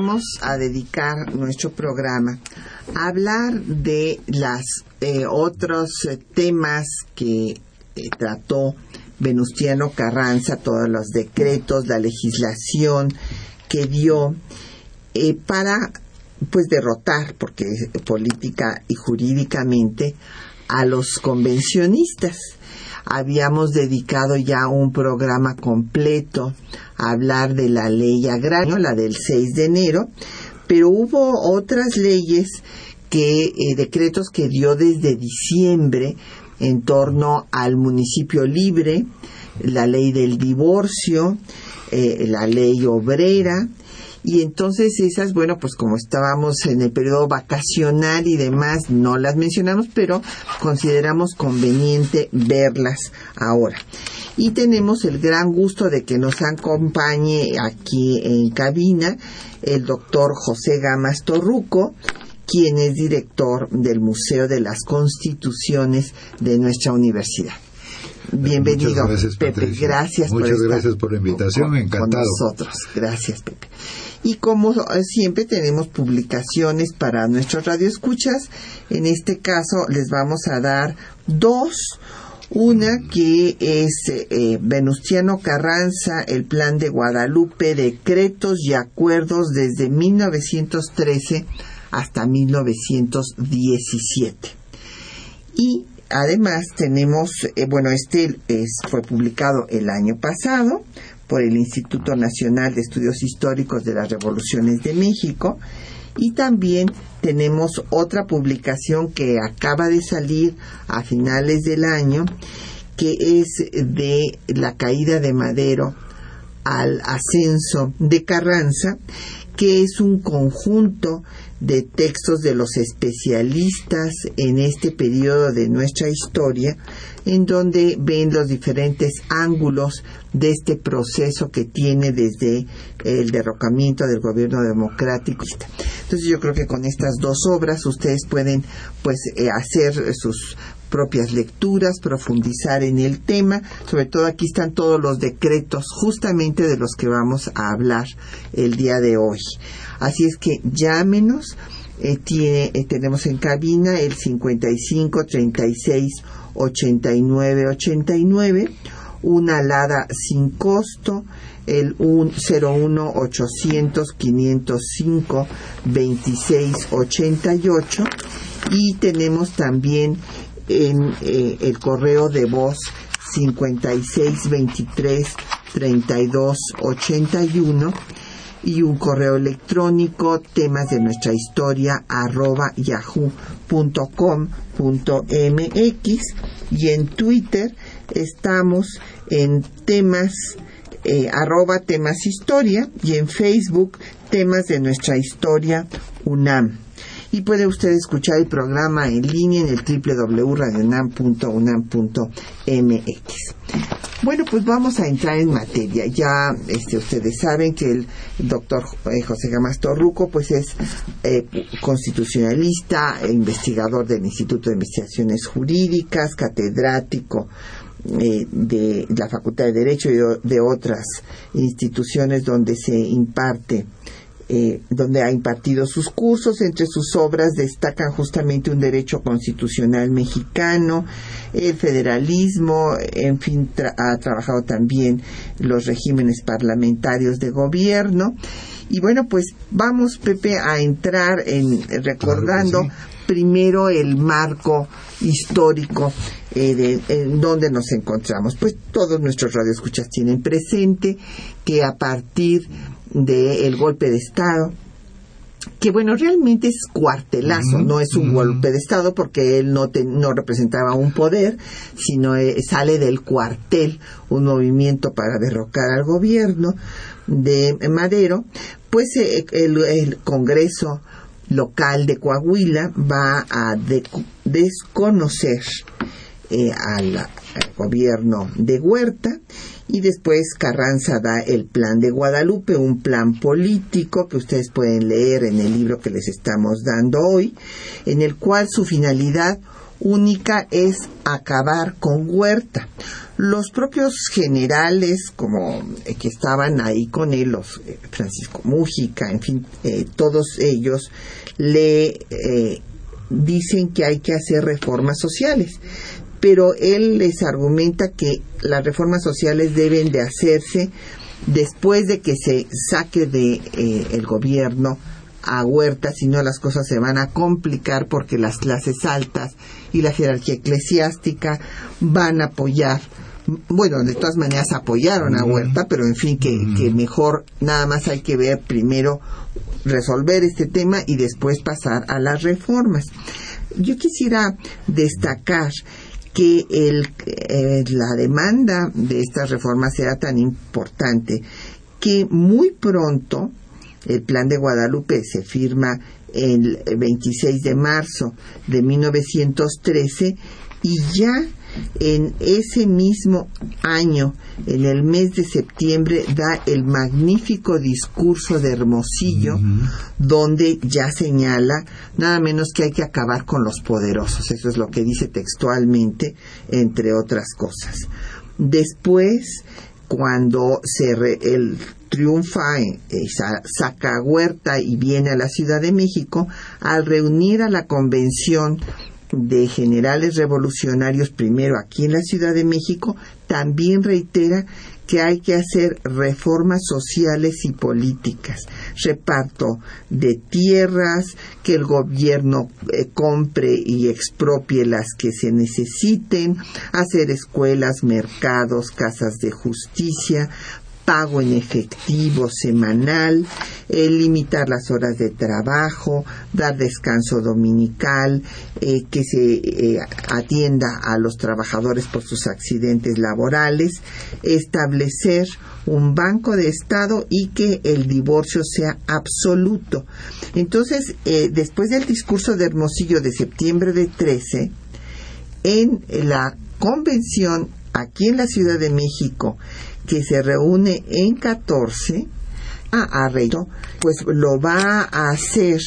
Vamos a dedicar nuestro programa a hablar de los eh, otros eh, temas que eh, trató Venustiano Carranza, todos los decretos, la legislación que dio para pues derrotar, porque política y jurídicamente, a los convencionistas. Habíamos dedicado ya un programa completo hablar de la ley agraria, la del 6 de enero, pero hubo otras leyes que, eh, decretos que dio desde diciembre en torno al municipio libre, la ley del divorcio, eh, la ley obrera, y entonces esas, bueno, pues como estábamos en el periodo vacacional y demás, no las mencionamos, pero consideramos conveniente verlas ahora y tenemos el gran gusto de que nos acompañe aquí en cabina el doctor José Gamas Torruco, quien es director del Museo de las Constituciones de nuestra universidad. Bienvenido, gracias, Pepe. Gracias Muchas gracias por la invitación, encantado. Con nosotros. Gracias, Pepe. Y como siempre tenemos publicaciones para nuestros radioescuchas, en este caso les vamos a dar dos una que es eh, Venustiano Carranza, el Plan de Guadalupe, decretos y acuerdos desde 1913 hasta 1917. Y además tenemos, eh, bueno, este fue publicado el año pasado por el Instituto Nacional de Estudios Históricos de las Revoluciones de México y también tenemos otra publicación que acaba de salir a finales del año, que es de la caída de Madero al ascenso de Carranza, que es un conjunto de textos de los especialistas en este periodo de nuestra historia, en donde ven los diferentes ángulos de este proceso que tiene desde el derrocamiento del gobierno democrático. Entonces yo creo que con estas dos obras ustedes pueden pues eh, hacer sus propias lecturas, profundizar en el tema. Sobre todo aquí están todos los decretos justamente de los que vamos a hablar el día de hoy. Así es que llámenos. Eh, eh, tenemos en cabina el 55 36 89 89, una alada sin costo, el 01 800 505 26 88 y tenemos también en eh, el correo de voz 5623 3281 y un correo electrónico temas de nuestra historia arroba yahoo.com.mx y en Twitter estamos en temas eh, arroba temas historia y en Facebook temas de nuestra historia UNAM y puede usted escuchar el programa en línea en el www.radionam.unam.mx. Bueno, pues vamos a entrar en materia. Ya este, ustedes saben que el doctor eh, José Gamas Torruco pues es eh, constitucionalista, e investigador del Instituto de Investigaciones Jurídicas, catedrático eh, de la Facultad de Derecho y de otras instituciones donde se imparte eh, donde ha impartido sus cursos. Entre sus obras destacan justamente un derecho constitucional mexicano, el federalismo, en fin, ha trabajado también los regímenes parlamentarios de gobierno. Y bueno, pues vamos, Pepe, a entrar en recordando primero el marco histórico eh, de, en donde nos encontramos. Pues todos nuestros radioescuchas tienen presente que a partir del golpe de Estado que bueno, realmente es cuartelazo, no es un golpe de Estado porque él no, no representaba un poder, sino eh, sale del cuartel, un movimiento para derrocar al gobierno de Madero, pues eh, el, Congreso local de Coahuila va a desconocer eh, al gobierno de Huerta y después Carranza da el plan de Guadalupe, un plan político que ustedes pueden leer en el libro que les estamos dando hoy, en el cual su finalidad única es acabar con Huerta. Los propios generales, como eh, que estaban ahí con él, los eh, Francisco Mújica, en fin, eh, todos ellos le dicen que hay que hacer reformas sociales pero él les argumenta que las reformas sociales deben de hacerse después de que se saque de eh, el gobierno a Huerta, si no las cosas se van a complicar porque las clases altas y la jerarquía eclesiástica van a apoyar, bueno, de todas maneras apoyaron a Huerta, pero en fin, que, que mejor nada más hay que ver primero resolver este tema y después pasar a las reformas. Yo quisiera destacar que el, eh, la demanda de estas reformas era tan importante que muy pronto el plan de Guadalupe se firma el 26 de marzo de 1913 y ya en ese mismo año, en el mes de septiembre, da el magnífico discurso de Hermosillo, donde ya señala nada menos que hay que acabar con los poderosos. Eso es lo que dice textualmente, entre otras cosas. Después, cuando se el triunfa, eh, saca Huerta y viene a la Ciudad de México, al reunir a la convención de generales revolucionarios primero aquí en la Ciudad de México, también reitera que hay que hacer reformas sociales y políticas, reparto de tierras, que el gobierno eh, compre y expropie las que se necesiten, hacer escuelas, mercados, casas de justicia, pago en efectivo semanal, eh, limitar las horas de trabajo, dar descanso dominical, eh, que se eh, atienda a los trabajadores por sus accidentes laborales, establecer un banco de Estado y que el divorcio sea absoluto. Entonces, después del discurso de Hermosillo de septiembre de 13, en la convención aquí en la Ciudad de México que se reúne en 14 a Arredo, pues lo va a hacer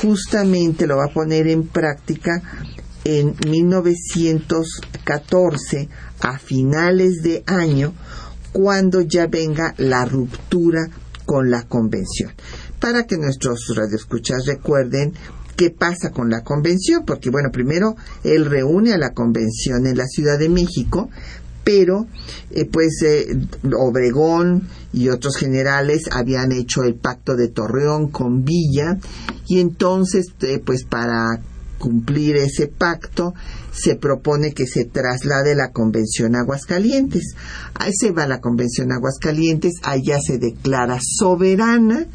justamente, lo va a poner en práctica en 1914 a finales de año cuando ya venga la ruptura con la convención. Para que nuestros radioescuchas recuerden qué pasa con la convención, porque bueno, primero él reúne a la convención en la Ciudad de México, pero eh, pues eh, Obregón y otros generales habían hecho el pacto de Torreón con Villa y entonces eh, pues para cumplir ese pacto se propone que se traslade la Convención Aguascalientes. Ahí se va la Convención Aguascalientes, allá se declara soberana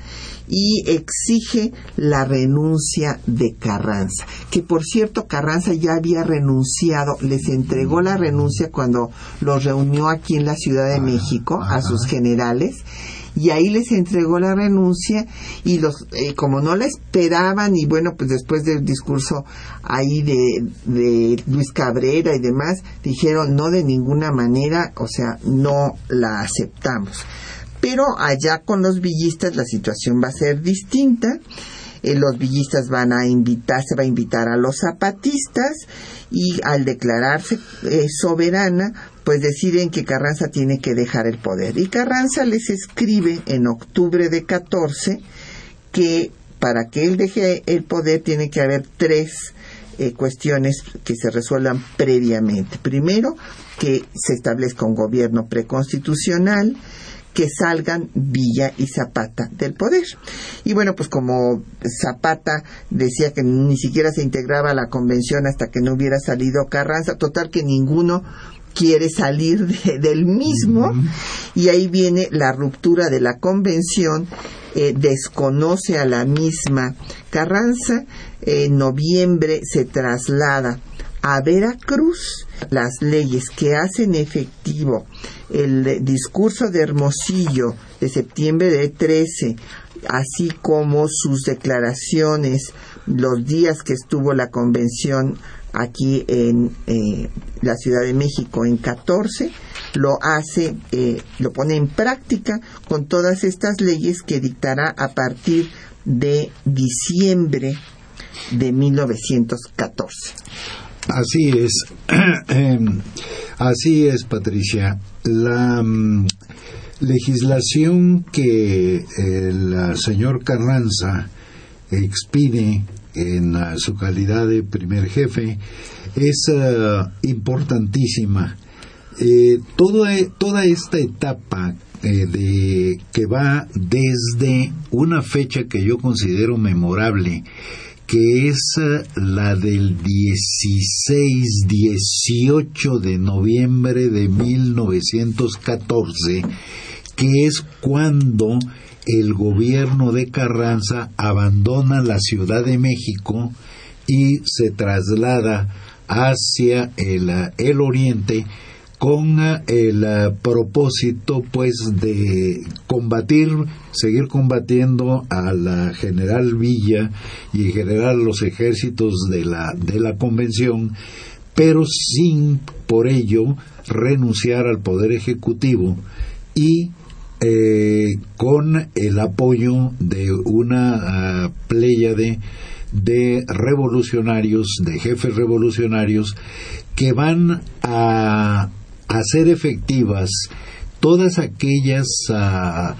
y exige la renuncia de Carranza, que por cierto Carranza ya había renunciado, les entregó la renuncia cuando los reunió aquí en la Ciudad de México a sus generales y ahí les entregó la renuncia y los eh, como no la esperaban y bueno pues después del discurso ahí de, de Luis Cabrera y demás dijeron no de ninguna manera o sea no la aceptamos pero allá con los villistas la situación va a ser distinta. Eh, los villistas van a invitar, se va a invitar a los zapatistas y al declararse eh, soberana, pues deciden que Carranza tiene que dejar el poder. Y Carranza les escribe en octubre de 14 que para que él deje el poder tiene que haber tres eh, cuestiones que se resuelvan previamente. Primero, que se establezca un gobierno preconstitucional, que salgan Villa y Zapata del poder. Y bueno, pues como Zapata decía que ni siquiera se integraba a la convención hasta que no hubiera salido Carranza, total que ninguno quiere salir del mismo y ahí viene la ruptura de la convención eh, desconoce a la misma Carranza. En noviembre se traslada a Veracruz las leyes que hacen efectivo el discurso de Hermosillo de septiembre de 13, así como sus declaraciones los días que estuvo la convención aquí en eh, la Ciudad de México en 14, lo hace, eh, lo pone en práctica con todas estas leyes que dictará a partir de diciembre de 1914. Así es, em, así es, Patricia. La mm, legislación que el señor Carranza expide en su calidad de primer jefe es eh, importantísima. Eh, toda esta etapa eh, de que va desde una fecha que yo considero memorable, que es la del 16-18 de noviembre de 1914, que es cuando el gobierno de Carranza abandona la Ciudad de México y se traslada hacia el, el oriente con el propósito pues de combatir, seguir combatiendo a la general Villa y en general los ejércitos de la, de la convención, pero sin por ello renunciar al poder ejecutivo y eh, con el apoyo de una uh, pléyade de revolucionarios, de jefes revolucionarios, que van a hacer efectivas todas aquellas ah,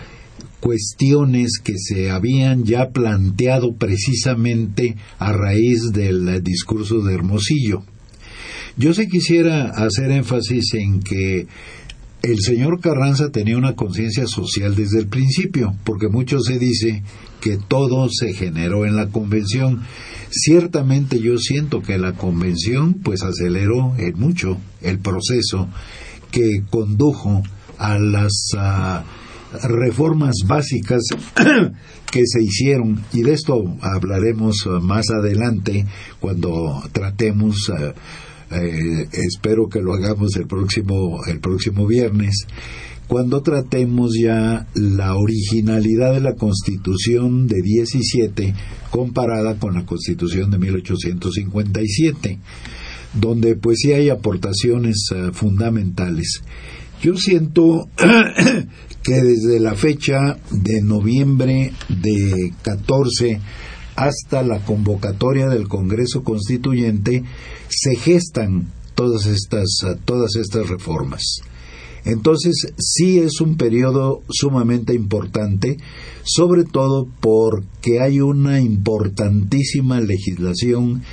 cuestiones que se habían ya planteado precisamente a raíz del discurso de Hermosillo. Yo se quisiera hacer énfasis en que el señor Carranza tenía una conciencia social desde el principio, porque mucho se dice que todo se generó en la convención. Ciertamente yo siento que la convención pues aceleró en mucho el proceso que condujo a las ah, reformas básicas que se hicieron y de esto hablaremos más adelante cuando tratemos ah, eh, espero que lo hagamos el próximo, el próximo viernes, cuando tratemos ya la originalidad de la Constitución de 17 comparada con la Constitución de 1857, donde pues sí hay aportaciones eh, fundamentales. Yo siento que desde la fecha de noviembre de 14 hasta la convocatoria del Congreso Constituyente se gestan todas estas, todas estas reformas. Entonces, sí es un periodo sumamente importante, sobre todo porque hay una importantísima legislación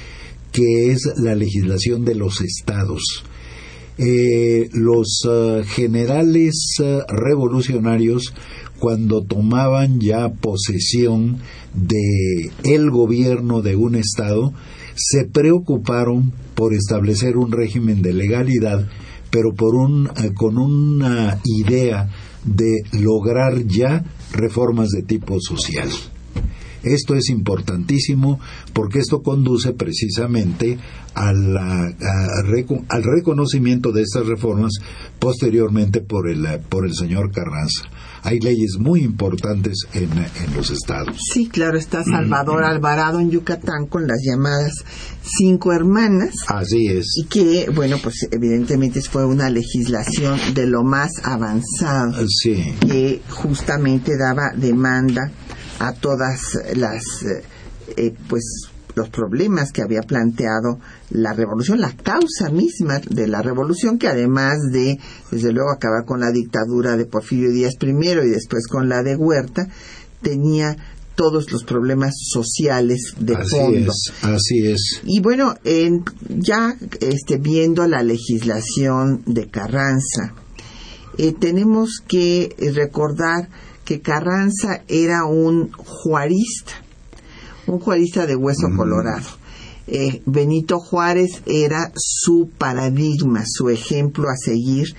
que es la legislación de los estados. Eh, los eh, generales eh, revolucionarios cuando tomaban ya posesión de el gobierno de un estado, se preocuparon por establecer un régimen de legalidad, pero por un, eh, con una idea de lograr ya reformas de tipo social. Esto es importantísimo porque esto conduce precisamente al reconocimiento de estas reformas posteriormente por el, por el señor Carranza hay leyes muy importantes en, los estados. Sí, claro, está Salvador Alvarado en Yucatán con las llamadas cinco hermanas. Así es. Y que, bueno, pues evidentemente fue una legislación de lo más avanzado. Sí. Que justamente daba demanda a todas las, eh, pues, los problemas que había planteado la revolución, la causa misma de la revolución, que además de, desde luego, acabar con la dictadura de Porfirio Díaz primero y después con la de Huerta, tenía todos los problemas sociales de así fondo. Es, así es. Y bueno, en, ya este, viendo la legislación de Carranza, eh, tenemos que recordar que Carranza era un juarista, un juarista de hueso colorado. Eh, Benito Juárez era su paradigma, su ejemplo a seguir.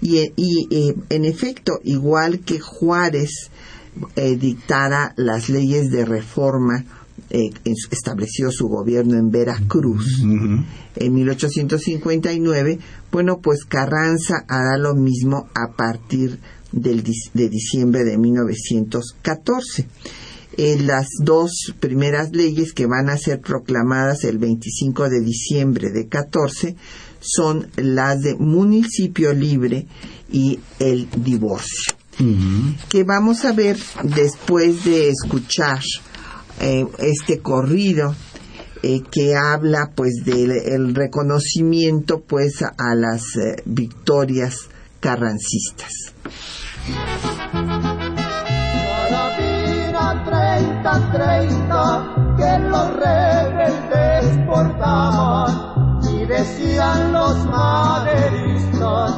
Y, eh, en efecto, igual que Juárez eh, dictara las leyes de reforma eh, estableció su gobierno en Veracruz en 1859, bueno, pues Carranza hará lo mismo a partir del, de diciembre de 1914. las dos primeras leyes que van a ser proclamadas el 25 de diciembre de 14 son las de municipio libre y el divorcio. Que vamos a ver después de escuchar eh, este corrido eh, que habla pues del reconocimiento pues a las eh, victorias carrancistas. 30, 30, que los rebeldes portaban y decían los maderistas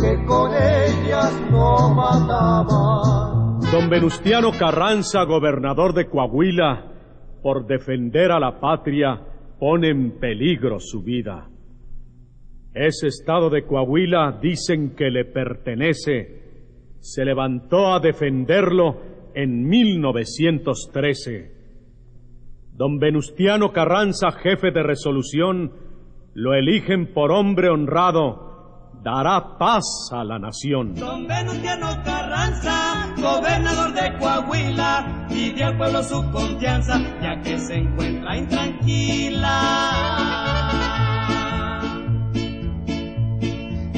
que con ellas no mataban. Don Venustiano Carranza, gobernador de Coahuila, por defender a la patria, pone en peligro su vida. Ese estado de Coahuila dicen que le pertenece. Se levantó a defenderlo en 1913. Don Venustiano Carranza, jefe de resolución, lo eligen por hombre honrado dará paz a la nación. Don Venustiano Carranza, gobernador de Coahuila, pide al pueblo su confianza, ya que se encuentra intranquila.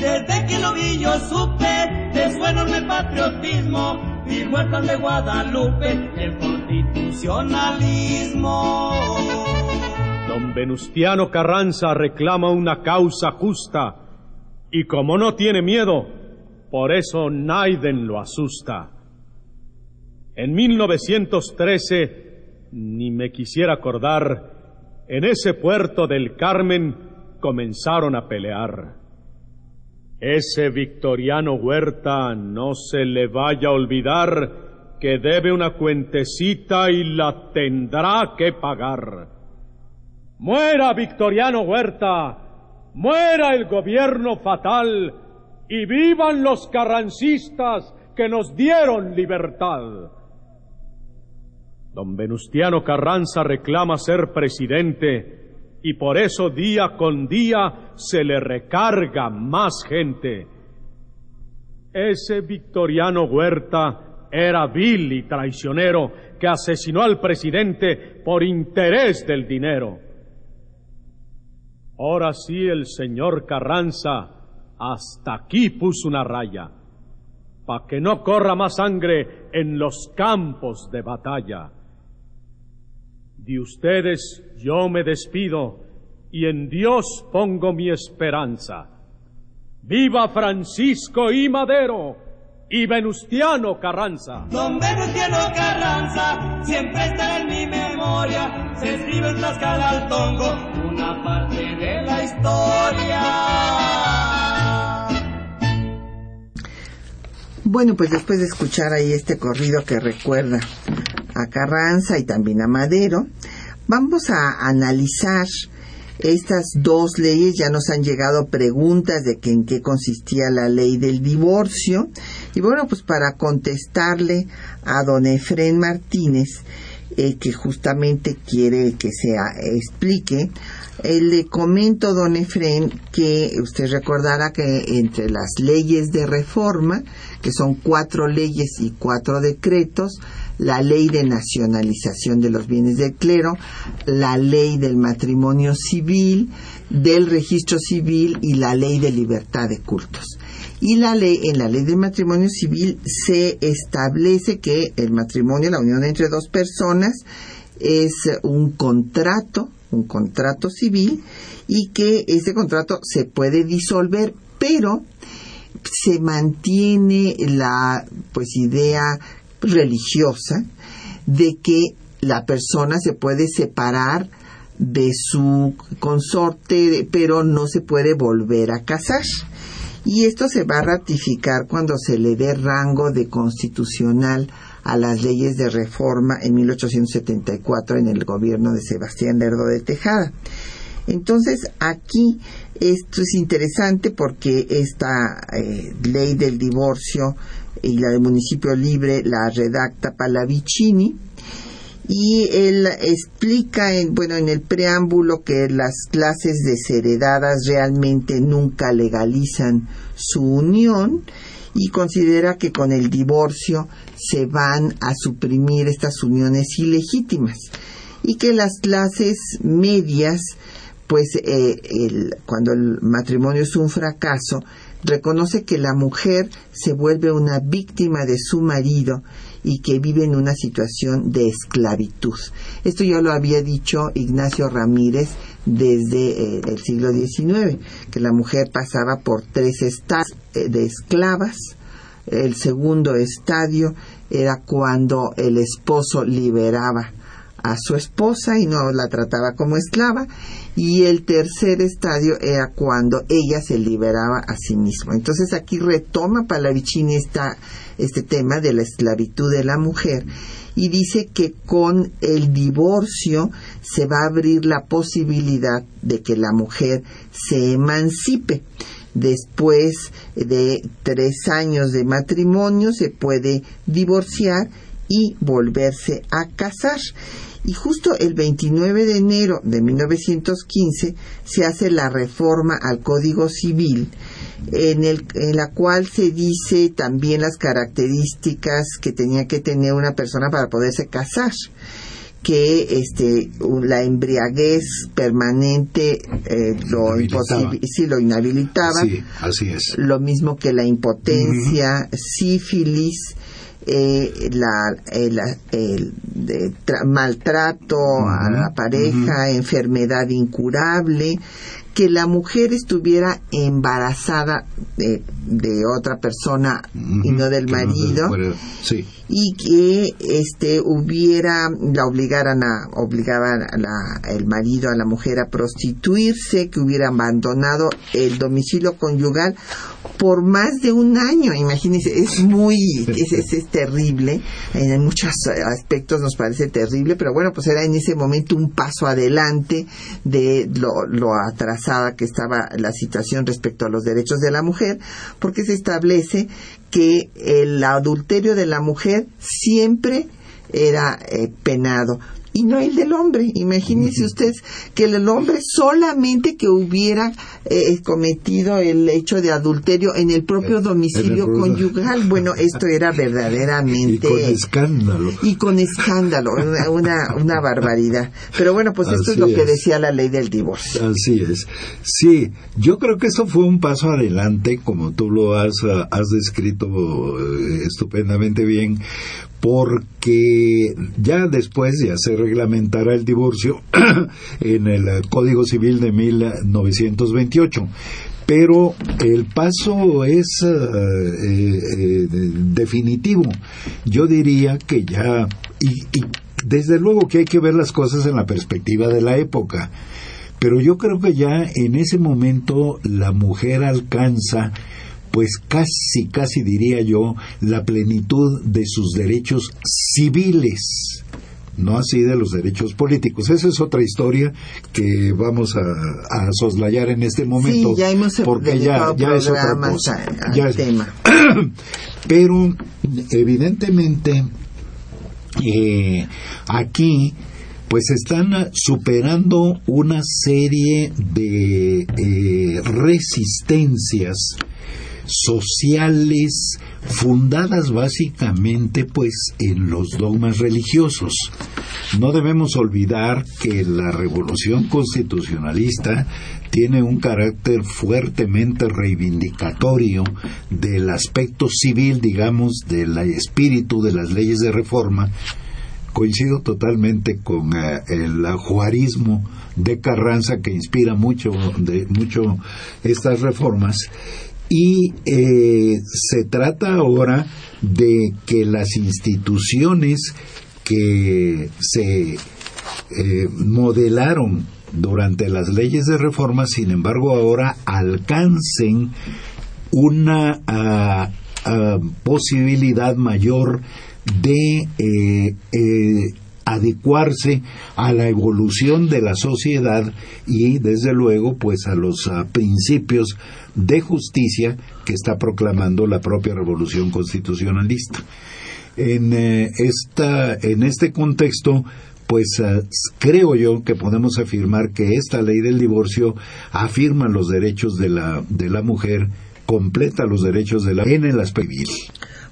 Desde que lo vi yo supe de su enorme patriotismo, plan de Guadalupe, el constitucionalismo. Don Venustiano Carranza reclama una causa justa y como no tiene miedo, por eso Naiden lo asusta. En 1913, ni me quisiera acordar, en ese puerto del Carmen comenzaron a pelear. Ese victoriano Huerta no se le vaya a olvidar que debe una cuentecita y la tendrá que pagar. Muera Victoriano Huerta, muera el gobierno fatal y vivan los carrancistas que nos dieron libertad. Don Venustiano Carranza reclama ser presidente y por eso día con día se le recarga más gente. Ese victoriano Huerta era vil y traicionero que asesinó al presidente por interés del dinero. Ahora sí el señor Carranza hasta aquí puso una raya, para que no corra más sangre en los campos de batalla. De ustedes yo me despido y en Dios pongo mi esperanza. ¡Viva Francisco y Madero! y Venustiano Carranza. Don Venustiano Carranza siempre está en mi memoria. Se escribe en Tlaxcala al Tongo una parte de la historia. Bueno, pues después de escuchar ahí este corrido que recuerda a Carranza y también a Madero, vamos a analizar estas dos leyes ya nos han llegado preguntas de que en qué consistía la ley del divorcio. Y bueno, pues para contestarle a don Efren Martínez, que justamente quiere que se explique, eh, le comento, don Efren, que usted recordará que entre las leyes de reforma, que son cuatro leyes y cuatro decretos, la ley de nacionalización de los bienes del clero, la ley del matrimonio civil, del registro civil y la ley de libertad de cultos. Y la ley, en la ley del matrimonio civil se establece que el matrimonio, la unión entre dos personas, es un contrato, un contrato civil, y que ese contrato se puede disolver, pero se mantiene la pues idea religiosa de que la persona se puede separar de su consorte, pero no se puede volver a casar. Y esto se va a ratificar cuando se le dé rango de constitucional a las leyes de reforma en 1874 en el gobierno de Sebastián Lerdo de Tejada. Entonces, aquí esto es interesante porque esta eh, ley del divorcio y la del municipio libre la redacta Palavicini y él explica en, bueno en el preámbulo que las clases desheredadas realmente nunca legalizan su unión y considera que con el divorcio se van a suprimir estas uniones ilegítimas y que las clases medias pues eh, cuando el matrimonio es un fracaso reconoce que la mujer se vuelve una víctima de su marido y que vive en una situación de esclavitud. Esto ya lo había dicho Ignacio Ramírez desde eh, el siglo XIX, que la mujer pasaba por tres estados eh, de esclavas. El segundo estadio era cuando el esposo liberaba a su esposa y no la trataba como esclava y el tercer estadio era cuando ella se liberaba a sí misma. Entonces aquí retoma Palavicini esta, este tema de la esclavitud de la mujer y dice que con el divorcio se va a abrir la posibilidad de que la mujer se emancipe. Después de tres años de matrimonio se puede divorciar y volverse a casar y justo el 29 de enero de 1915 se hace la reforma al Código Civil, en, el, en la cual se dice también las características que tenía que tener una persona para poderse casar que este la embriaguez permanente eh, lo sí, lo inhabilitaba. Así es. lo mismo que la impotencia sífilis eh, la, el, maltrato a la pareja, enfermedad incurable, que la mujer estuviera embarazada de, otra persona y no del marido y que este hubiera la obligaran a obligaban a el marido a la mujer a prostituirse que hubiera abandonado el domicilio conyugal por más de un año. Imagínense es muy es, es, terrible. En muchos aspectos nos parece terrible pero bueno pues era en ese momento un paso adelante de lo, lo atrasada que estaba la situación respecto a los derechos de la mujer porque se establece que el adulterio de la mujer siempre era eh, penado y no el del hombre. Imagínense ustedes que el hombre solamente que hubiera eh, cometido el hecho de adulterio en el propio eh, domicilio conyugal. Bueno, esto era verdaderamente... Y con escándalo. Y con escándalo, una, una barbaridad. Pero bueno, pues esto es lo que decía la ley del divorcio. Así es. Sí, yo creo que eso fue un paso adelante, como tú lo has, has descrito eh, estupendamente bien, porque ya después ya se reglamentara el divorcio en el Código Civil de 1928 pero el paso es eh, eh, definitivo. Yo diría que ya, y, desde luego que hay que ver las cosas en la perspectiva de la época, pero yo creo que ya en ese momento la mujer alcanza pues casi, casi diría yo, la plenitud de sus derechos civiles, no así de los derechos políticos. Esa es otra historia que vamos a, soslayar en este momento, ya hemos porque ya, ya es otra cosa. tema. Pero evidentemente eh, aquí pues están superando una serie de eh, resistencias sociales fundadas básicamente pues en los dogmas religiosos. No debemos olvidar que la revolución constitucionalista tiene un carácter fuertemente reivindicatorio del aspecto civil, digamos, del espíritu de las leyes de reforma. Coincido totalmente con eh, el juarismo de Carranza que inspira mucho, de, mucho estas reformas y eh, se trata ahora de que las instituciones que se eh, modelaron durante las leyes de reforma, sin embargo, ahora alcancen una ah, ah, posibilidad mayor de eh, adecuarse a la evolución de la sociedad y desde luego pues a los ah, principios de justicia que está proclamando la propia revolución constitucionalista. En, eh, esta, en este contexto, pues ah, creo yo que podemos afirmar que esta ley del divorcio afirma los derechos de la, de la mujer, completa los derechos de la en el aspecto civil.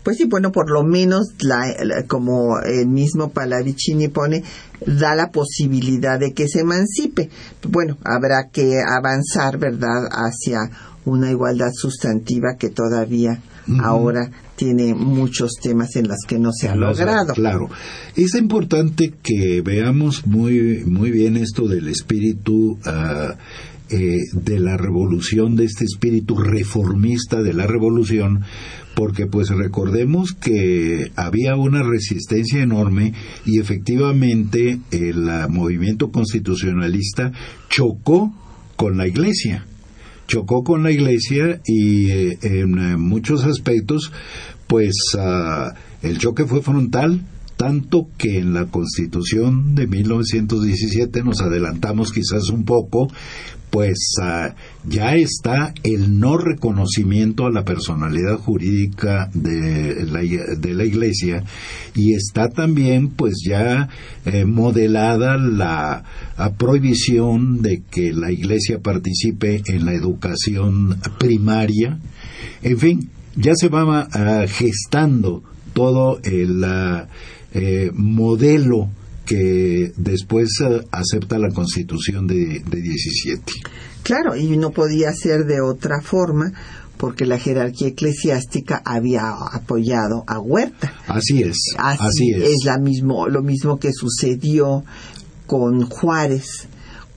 Pues sí, bueno, por lo menos, la, como el mismo Palavicini pone, da la posibilidad de que se emancipe. Bueno, habrá que avanzar, ¿verdad?, hacia una igualdad sustantiva que todavía ahora tiene muchos temas en los que no se ha logrado. Claro. Es importante que veamos muy, muy bien esto del espíritu ah, eh, de la revolución, de este espíritu reformista de la revolución, porque pues recordemos que había una resistencia enorme y efectivamente el movimiento constitucionalista chocó con la iglesia. Chocó con la iglesia y eh, en muchos aspectos pues ah, el choque fue frontal tanto que en la Constitución de 1917 nos adelantamos quizás un poco, pues ah, ya está el no reconocimiento a la personalidad jurídica de la, de la Iglesia y está también pues ya eh, modelada la, prohibición de que la Iglesia participe en la educación primaria. En fin, ya se va ah, gestando todo el ah, eh, modelo que después eh, acepta la constitución de, de 17. Claro, y no podía ser de otra forma porque la jerarquía eclesiástica había apoyado a Huerta. Así es. Así, es. Es la mismo, lo mismo que sucedió con Juárez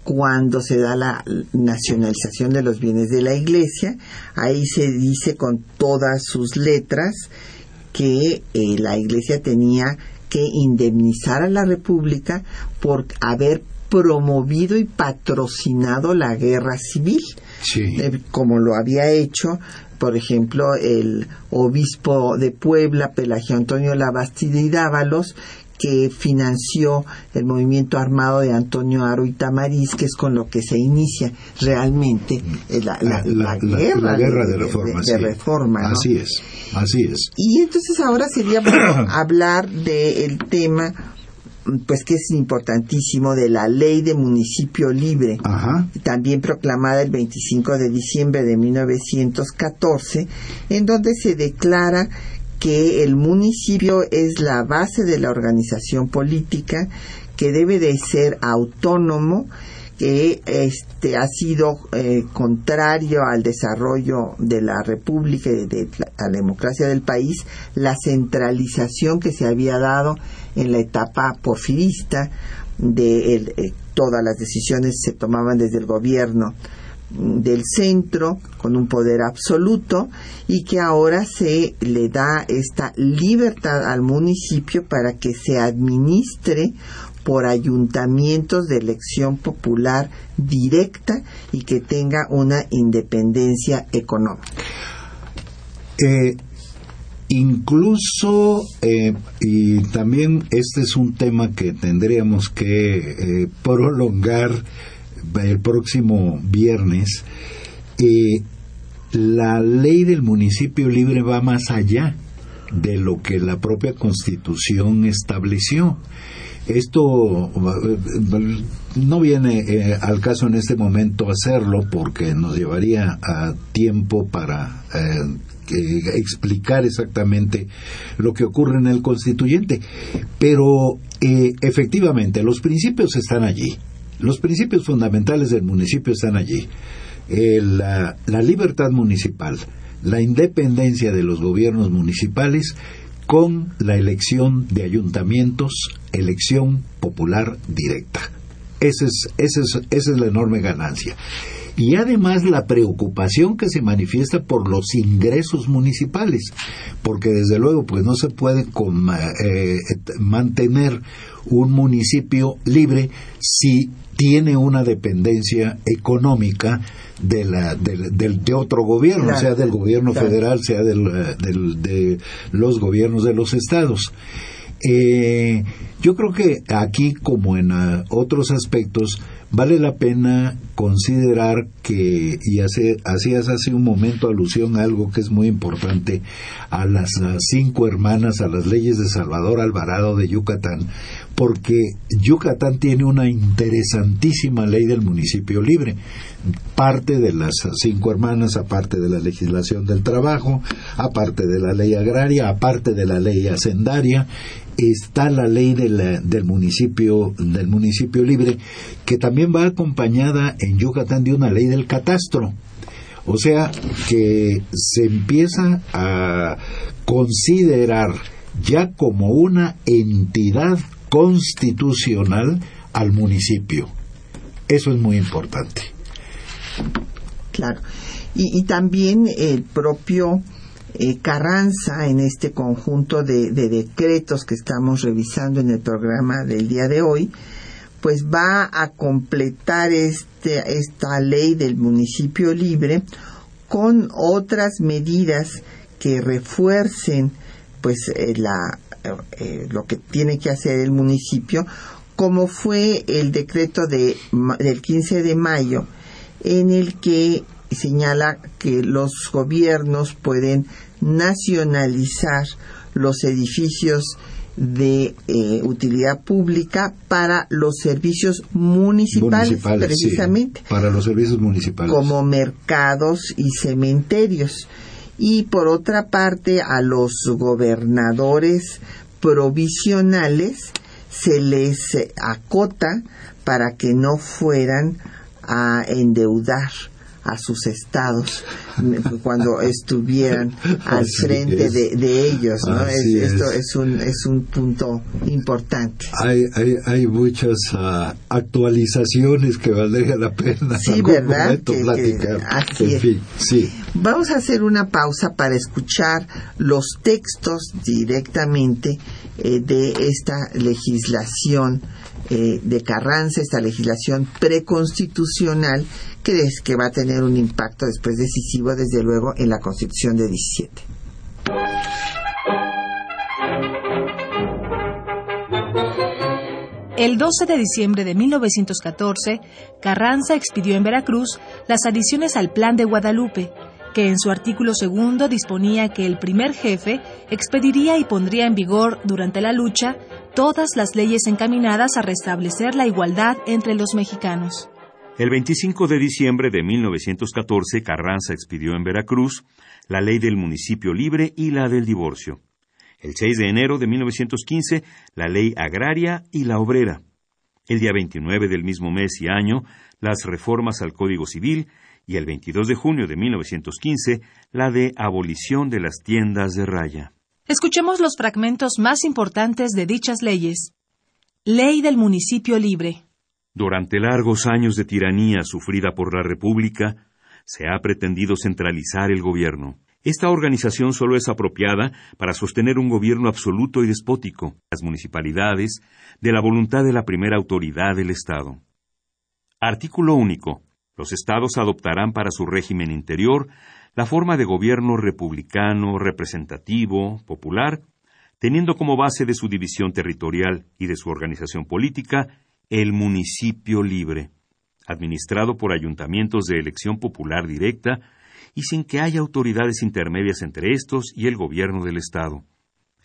cuando se da la nacionalización de los bienes de la iglesia. Ahí se dice con todas sus letras que eh, la iglesia tenía que indemnizar a la República por haber promovido y patrocinado la guerra civil, eh, como lo había hecho, por ejemplo, el obispo de Puebla, Pelagio Antonio Labastida y Dávalos, que financió el movimiento armado de Antonio Aro y Tamariz, que es con lo que se inicia realmente eh, la, guerra, de, reforma. Así es. Así es. Y entonces ahora sería bueno hablar del tema pues que es importantísimo de la ley de municipio libre, también proclamada el 25 de diciembre de 1914, en donde se declara que el municipio es la base de la organización política, que debe de ser autónomo que este ha sido eh, contrario al desarrollo de la república y de, la democracia del país la centralización que se había dado en la etapa porfirista de eh, todas las decisiones se tomaban desde el gobierno del centro con un poder absoluto y que ahora se le da esta libertad al municipio para que se administre por ayuntamientos de elección popular directa y que tenga una independencia económica. Eh, incluso, eh, y también este es un tema que tendríamos que eh, prolongar el próximo viernes, la ley del municipio libre va más allá de lo que la propia constitución estableció. Esto no viene eh, al caso en este momento hacerlo porque nos llevaría tiempo para eh, explicar exactamente lo que ocurre en el constituyente. Pero eh, efectivamente los principios están allí. Los principios fundamentales del municipio están allí. la libertad municipal, la independencia de los gobiernos municipales con la elección de ayuntamientos, elección popular directa. Esa es, esa es, la enorme ganancia. Y además la preocupación que se manifiesta por los ingresos municipales, porque desde luego pues no se puede eh, mantener un municipio libre si tiene una dependencia económica de, la, de, otro gobierno, sea del gobierno federal, sea del, de los gobiernos de los estados. Eh, yo creo que aquí, como en ah, otros aspectos, vale la pena considerar que, y hace, hacías hace un momento alusión a algo que es muy importante, a las cinco hermanas, a las leyes de Salvador Alvarado de Yucatán, porque Yucatán tiene una interesantísima ley del municipio libre. Parte de las cinco hermanas, aparte de la legislación del trabajo, aparte de la ley agraria, aparte de la ley hacendaria, está la ley del municipio del municipio libre que también va acompañada en Yucatán de una ley del catastro. O sea que se empieza a considerar ya como una entidad constitucional al municipio. Eso es muy importante. Claro. Y, también el propio eh, Carranza, en este conjunto de, decretos que estamos revisando en el programa del día de hoy, pues va a completar este, esta ley del municipio libre con otras medidas que refuercen pues eh, la, eh, lo que tiene que hacer el municipio, como fue el decreto de, del 15 de mayo, en el que señala que los gobiernos pueden nacionalizar los edificios de eh, utilidad pública para los servicios municipales, precisamente. para los servicios municipales. Como mercados y cementerios y por otra parte a los gobernadores provisionales se les acota para que no fueran a endeudar a sus estados cuando estuvieran al frente de, ellos. ¿no? esto es. un, es un punto importante. Hay, hay, hay muchas ah, actualizaciones que valdría la pena. Sí, ¿verdad? sí. Vamos a hacer una pausa para escuchar los textos directamente eh, de esta legislación eh, de Carranza, esta legislación preconstitucional que, es, que va a tener un impacto después decisivo, desde luego, en la Constitución de 17. El 12 de diciembre de 1914, Carranza expidió en Veracruz las adiciones al Plan de Guadalupe, que en su artículo segundo disponía que el primer jefe expediría y pondría en vigor durante la lucha todas las leyes encaminadas a restablecer la igualdad entre los mexicanos. El 25 de diciembre de 1914, Carranza expidió en Veracruz la ley del municipio libre y la del divorcio. El 6 de enero de 1915, la ley agraria y la obrera. El día 29 del mismo mes y año, las reformas al Código Civil y el 22 de junio de 1915, la de abolición de las tiendas de raya. Escuchemos los fragmentos más importantes de dichas leyes. Ley del Municipio Libre. Durante largos años de tiranía sufrida por la República, se ha pretendido centralizar el gobierno. Esta organización solo es apropiada para sostener un gobierno absoluto y despótico, las municipalidades, de la voluntad de la primera autoridad del Estado. Artículo único. Los estados adoptarán para su régimen interior la forma de gobierno republicano, representativo, popular, teniendo como base de su división territorial y de su organización política el municipio libre, administrado por ayuntamientos de elección popular directa y sin que haya autoridades intermedias entre estos y el gobierno del Estado.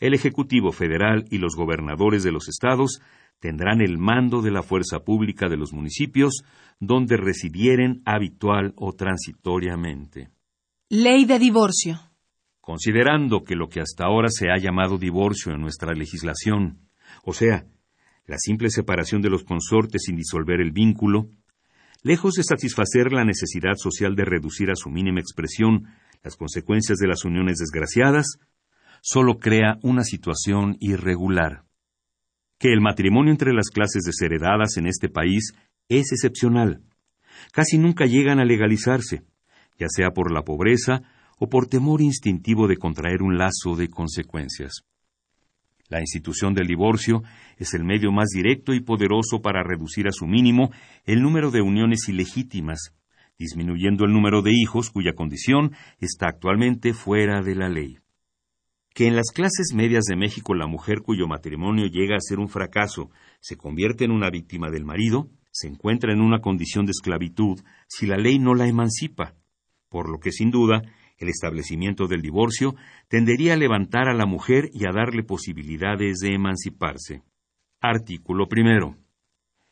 El Ejecutivo Federal y los gobernadores de los estados tendrán el mando de la fuerza pública de los municipios donde residieren habitual o transitoriamente. Ley de divorcio. Considerando que lo que hasta ahora se ha llamado divorcio en nuestra legislación, o sea, la simple separación de los consortes sin disolver el vínculo, lejos de satisfacer la necesidad social de reducir a su mínima expresión las consecuencias de las uniones desgraciadas, solo crea una situación irregular. Que el matrimonio entre las clases desheredadas en este país es excepcional. Casi nunca llegan a legalizarse, ya sea por la pobreza o por temor instintivo de contraer un lazo de consecuencias. La institución del divorcio es el medio más directo y poderoso para reducir a su mínimo el número de uniones ilegítimas, disminuyendo el número de hijos cuya condición está actualmente fuera de la ley. Que en las clases medias de México la mujer cuyo matrimonio llega a ser un fracaso se convierte en una víctima del marido, se encuentra en una condición de esclavitud si la ley no la emancipa, por lo que sin duda el establecimiento del divorcio tendería a levantar a la mujer y a darle posibilidades de emanciparse. Artículo primero.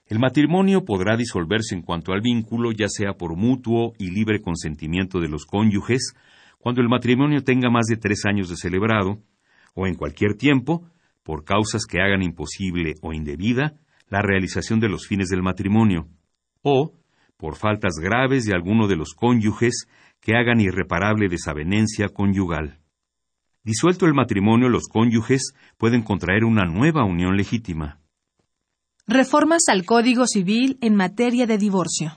El matrimonio podrá disolverse en cuanto al vínculo, ya sea por mutuo y libre consentimiento de los cónyuges, cuando el matrimonio tenga más de tres años de celebrado, o en cualquier tiempo, por causas que hagan imposible o indebida la realización de los fines del matrimonio, o por faltas graves de alguno de los cónyuges que hagan irreparable desavenencia conyugal. Disuelto el matrimonio, los cónyuges pueden contraer una nueva unión legítima. Reformas al Código Civil en materia de divorcio.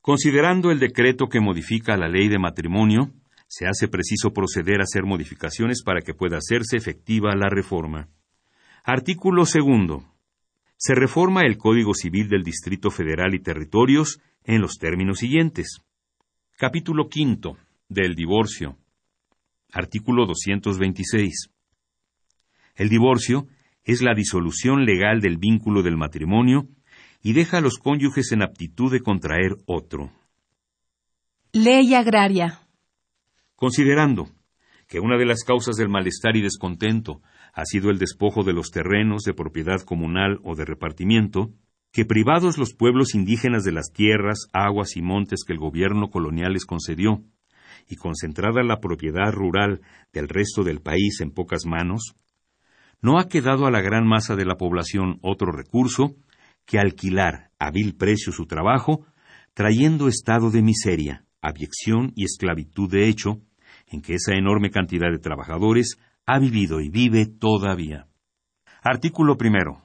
Considerando el decreto que modifica la ley de matrimonio, se hace preciso proceder a hacer modificaciones para que pueda hacerse efectiva la reforma. Artículo segundo. Se reforma el Código Civil del Distrito Federal y Territorios en los términos siguientes. Capítulo quinto del divorcio. Artículo 226. El divorcio es la disolución legal del vínculo del matrimonio y deja a los cónyuges en aptitud de contraer otro. Ley agraria. Considerando que una de las causas del malestar y descontento ha sido el despojo de los terrenos de propiedad comunal o de repartimiento, que privados los pueblos indígenas de las tierras, aguas y montes que el gobierno colonial les concedió, y concentrada la propiedad rural del resto del país en pocas manos, no ha quedado a la gran masa de la población otro recurso que alquilar a vil precio su trabajo, trayendo estado de miseria, abyección y esclavitud de hecho, en que esa enorme cantidad de trabajadores ha vivido y vive todavía. Artículo primero.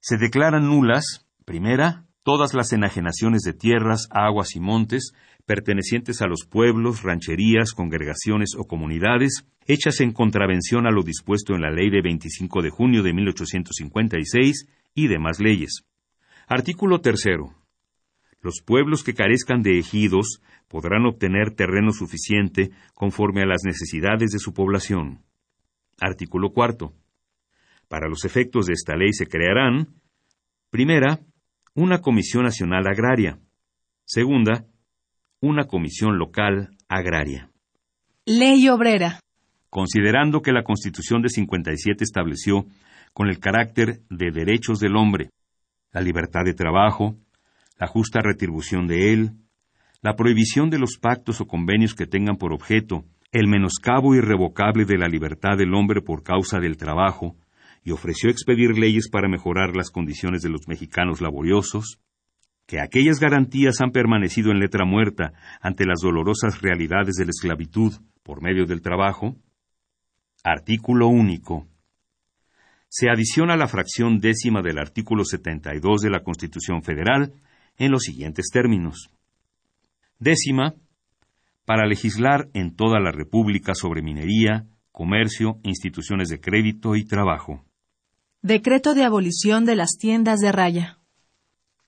Se declaran nulas Primera, todas las enajenaciones de tierras, aguas y montes pertenecientes a los pueblos, rancherías, congregaciones o comunidades, hechas en contravención a lo dispuesto en la ley de 25 de junio de 1856 y demás leyes. Artículo tercero. Los pueblos que carezcan de ejidos podrán obtener terreno suficiente conforme a las necesidades de su población. Artículo cuarto. Para los efectos de esta ley se crearán, primera, una Comisión Nacional Agraria. Segunda, una Comisión Local Agraria. Ley Obrera. Considerando que la Constitución de 57 estableció, con el carácter de derechos del hombre, la libertad de trabajo, la justa retribución de él, la prohibición de los pactos o convenios que tengan por objeto el menoscabo irrevocable de la libertad del hombre por causa del trabajo, y ofreció expedir leyes para mejorar las condiciones de los mexicanos laboriosos, que aquellas garantías han permanecido en letra muerta ante las dolorosas realidades de la esclavitud por medio del trabajo. Artículo único. Se adiciona la fracción décima del artículo 72 de la Constitución Federal en los siguientes términos. Décima, para legislar en toda la República sobre minería, comercio, instituciones de crédito y trabajo. Decreto de abolición de las tiendas de raya.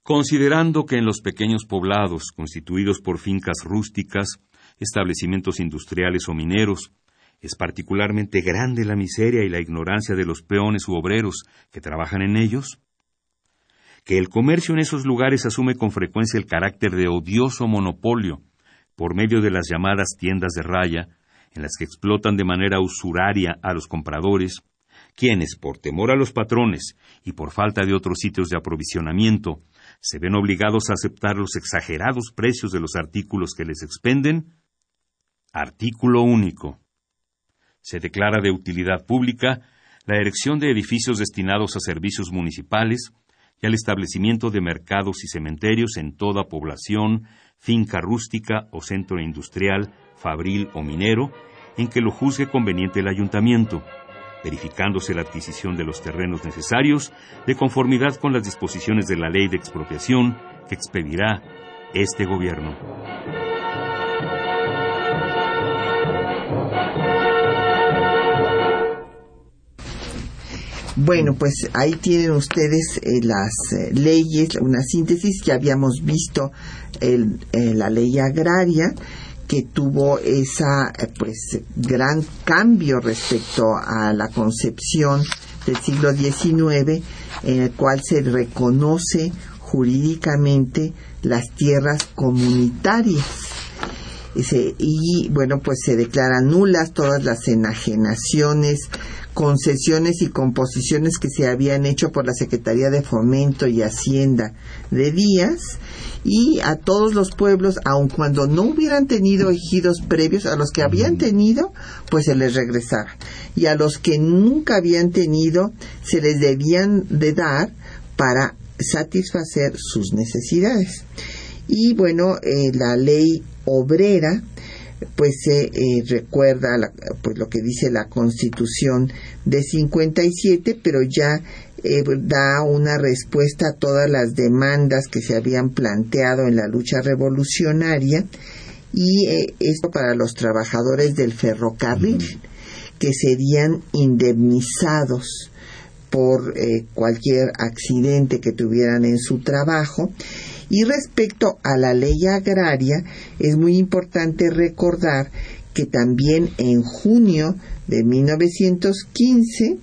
Considerando que en los pequeños poblados, constituidos por fincas rústicas, establecimientos industriales o mineros, es particularmente grande la miseria y la ignorancia de los peones u obreros que trabajan en ellos, que el comercio en esos lugares asume con frecuencia el carácter de odioso monopolio por medio de las llamadas tiendas de raya, en las que explotan de manera usuraria a los compradores, quienes, por temor a los patrones y por falta de otros sitios de aprovisionamiento, se ven obligados a aceptar los exagerados precios de los artículos que les expenden, artículo único. Se declara de utilidad pública la erección de edificios destinados a servicios municipales y al establecimiento de mercados y cementerios en toda población, finca rústica o centro industrial, fabril o minero, en que lo juzgue conveniente el ayuntamiento verificándose la adquisición de los terrenos necesarios de conformidad con las disposiciones de la ley de expropiación que expedirá este gobierno. Bueno, pues ahí tienen ustedes eh, las eh, leyes, una síntesis. Ya habíamos visto el, eh, la ley agraria que tuvo esa eh, pues gran cambio respecto a la concepción del siglo XIX en el cual se reconoce jurídicamente las tierras comunitarias y bueno pues se declaran nulas todas las enajenaciones concesiones y composiciones que se habían hecho por la Secretaría de Fomento y Hacienda de Díaz y a todos los pueblos, aun cuando no hubieran tenido ejidos previos, a los que habían tenido, pues se les regresaba. Y a los que nunca habían tenido, se les debían de dar para satisfacer sus necesidades. Y bueno, eh, la ley obrera pues se eh, recuerda pues lo que dice la Constitución de 57, pero ya eh, da una respuesta a todas las demandas que se habían planteado en la lucha revolucionaria y eh, esto para los trabajadores del ferrocarril que serían indemnizados por cualquier accidente que tuvieran en su trabajo y respecto a la ley agraria, es muy importante recordar que también en junio de 1915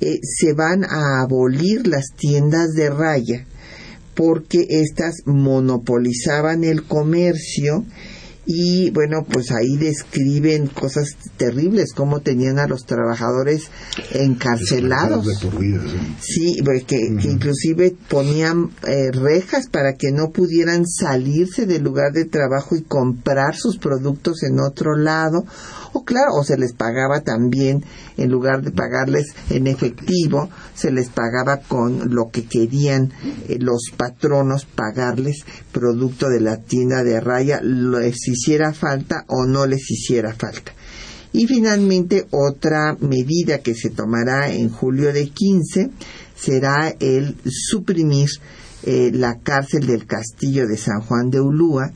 eh, se van a abolir las tiendas de raya porque éstas monopolizaban el comercio y bueno, pues ahí describen cosas terribles, como tenían a los trabajadores encarcelados. sí, porque inclusive ponían eh, rejas para que no pudieran salirse del lugar de trabajo y comprar sus productos en otro lado o claro, o se les pagaba también, en lugar de pagarles en efectivo, se les pagaba con lo que querían eh, los patronos pagarles producto de la tienda de raya, les hiciera falta o no les hiciera falta. Y finalmente otra medida que se tomará en julio de 15 será el suprimir eh, la cárcel del castillo de San Juan de Ulúa,